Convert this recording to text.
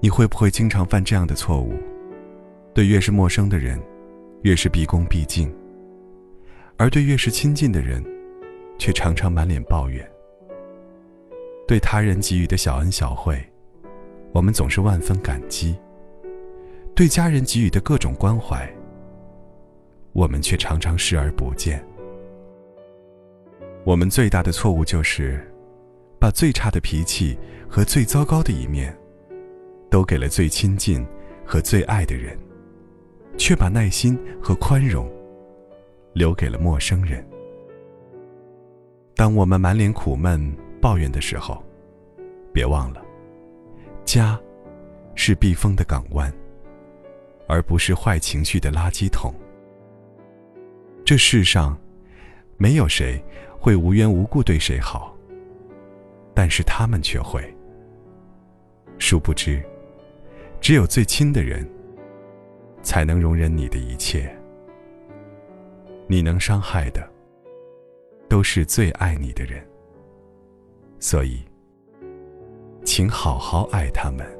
你会不会经常犯这样的错误？对越是陌生的人，越是毕恭毕敬；而对越是亲近的人，却常常满脸抱怨。对他人给予的小恩小惠，我们总是万分感激；对家人给予的各种关怀，我们却常常视而不见。我们最大的错误就是，把最差的脾气和最糟糕的一面，都给了最亲近和最爱的人，却把耐心和宽容留给了陌生人。当我们满脸苦闷、抱怨的时候，别忘了，家是避风的港湾，而不是坏情绪的垃圾桶。这世上，没有谁。会无缘无故对谁好，但是他们却会。殊不知，只有最亲的人，才能容忍你的一切。你能伤害的，都是最爱你的人。所以，请好好爱他们。